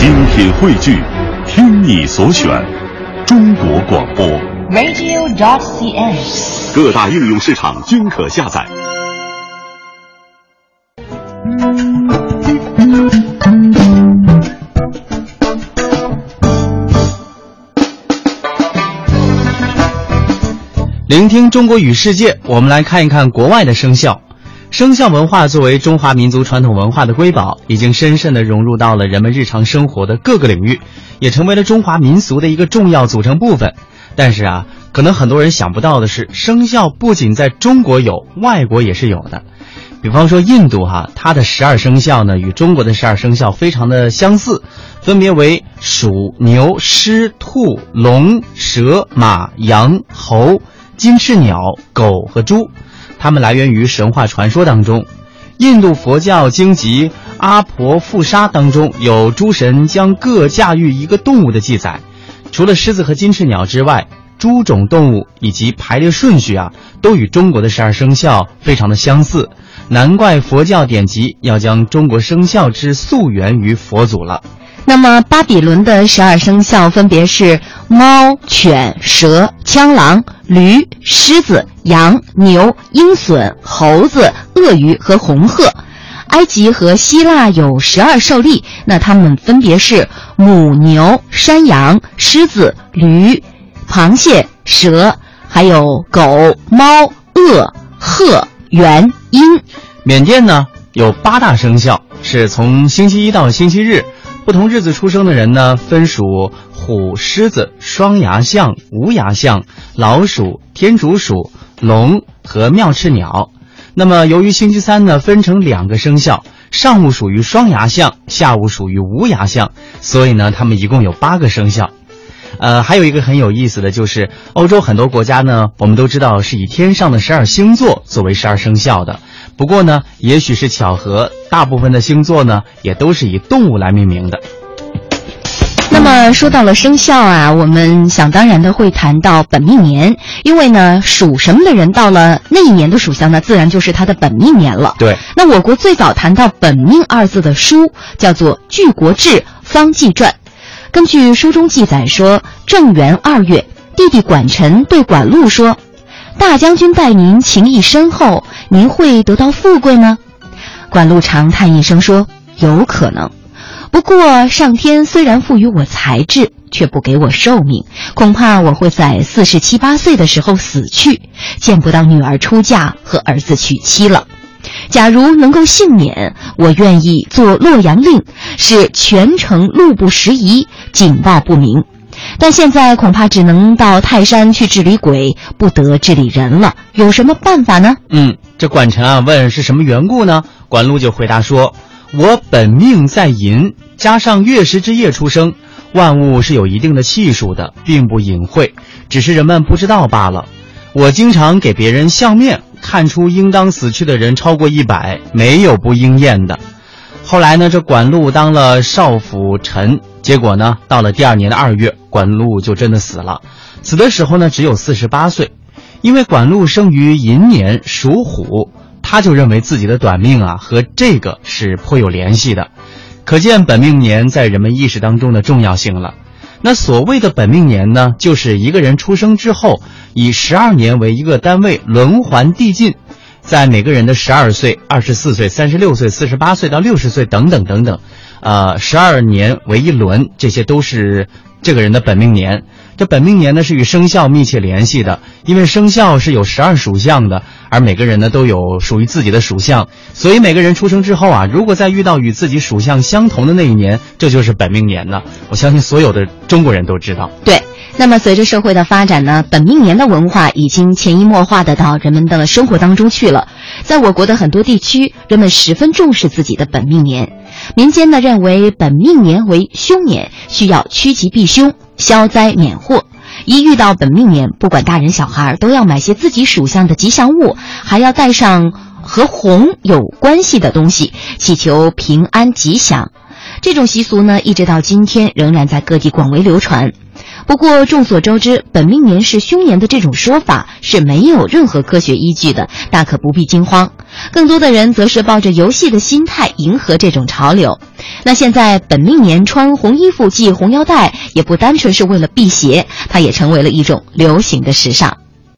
精品汇聚，听你所选，中国广播。radio.cn。各大应用市场均可下载。聆听中国与世界，我们来看一看国外的生肖。生肖文化作为中华民族传统文化的瑰宝，已经深深地融入到了人们日常生活的各个领域，也成为了中华民俗的一个重要组成部分。但是啊，可能很多人想不到的是，生肖不仅在中国有，外国也是有的。比方说印度哈、它的十二生肖呢与中国的十二生肖非常的相似，分别为鼠、牛、狮、兔、龙、蛇、马、羊、猴、金翅鸟、狗和猪。它们来源于神话传说当中。印度佛教经籍《阿婆富沙》当中有诸神将各驾驭一个动物的记载。除了狮子和金翅鸟之外，诸种动物以及排列顺序啊，都与中国的十二生肖非常的相似。难怪佛教典籍要将中国生肖之溯源于佛祖了。那么，巴比伦的十二生肖分别是猫、犬、蛇、枪狼、驴、狮子、羊、牛、鹰隼、猴子、鳄鱼和红鹤。埃及和希腊有十二兽力，那它们分别是母牛、山羊、狮子、驴、螃蟹、蛇，还有狗、猫、鳄、鹤、猿、鹰。缅甸呢有八大生肖，是从星期一到星期日，不同日子出生的人呢分属虎、狮子、双牙象、无牙象、老鼠、天竺鼠、龙和妙翅鸟。那么由于星期三呢分成两个生肖，上午属于双牙象，下午属于无牙象，所以呢他们一共有八个生肖。呃，还有一个很有意思的就是，欧洲很多国家呢，我们都知道是以天上的十二星座作为十二生肖的。不过呢，也许是巧合，大部分的星座呢，也都是以动物来命名的。那么说到了生肖啊，我们想当然的会谈到本命年，因为呢，属什么的人到了那一年的属相呢，自然就是他的本命年了。对，那我国最早谈到“本命”二字的书叫做《据国志·方纪传》。根据书中记载说，正元二月，弟弟管臣对管路说：“大将军待您情谊深厚，您会得到富贵吗？”管路长叹一声说：“有可能。”不过，上天虽然赋予我才智，却不给我寿命，恐怕我会在四十七八岁的时候死去，见不到女儿出嫁和儿子娶妻了。假如能够幸免，我愿意做洛阳令，使全城路不拾遗，警报不明。但现在恐怕只能到泰山去治理鬼，不得治理人了。有什么办法呢？嗯，这管臣啊问是什么缘故呢？管路就回答说：“我本命在寅，加上月食之夜出生，万物是有一定的气数的，并不隐晦，只是人们不知道罢了。我经常给别人相面，看出应当死去的人超过一百，没有不应验的。后来呢，这管路当了少府臣，结果呢，到了第二年的二月，管路就真的死了。死的时候呢，只有四十八岁。因为管路生于寅年，属虎，他就认为自己的短命啊和这个是颇有联系的，可见本命年在人们意识当中的重要性了。那所谓的本命年呢，就是一个人出生之后，以十二年为一个单位轮环递进，在每个人的十二岁、二十四岁、三十六岁、四十八岁到六十岁等等等等，呃，十二年为一轮，这些都是这个人的本命年。这本命年呢是与生肖密切联系的，因为生肖是有十二属相的，而每个人呢都有属于自己的属相，所以每个人出生之后啊，如果再遇到与自己属相相同的那一年，这就是本命年呢。我相信所有的中国人都知道。对，那么随着社会的发展呢，本命年的文化已经潜移默化的到人们的生活当中去了。在我国的很多地区，人们十分重视自己的本命年。民间呢认为本命年为凶年，需要趋吉避凶、消灾免祸。一遇到本命年，不管大人小孩，都要买些自己属相的吉祥物，还要带上和红有关系的东西，祈求平安吉祥。这种习俗呢，一直到今天仍然在各地广为流传。不过众所周知，本命年是凶年的这种说法是没有任何科学依据的，大可不必惊慌。更多的人则是抱着游戏的心态迎合这种潮流。那现在本命年穿红衣服系红腰带，也不单纯是为了辟邪，它也成为了一种流行的时尚。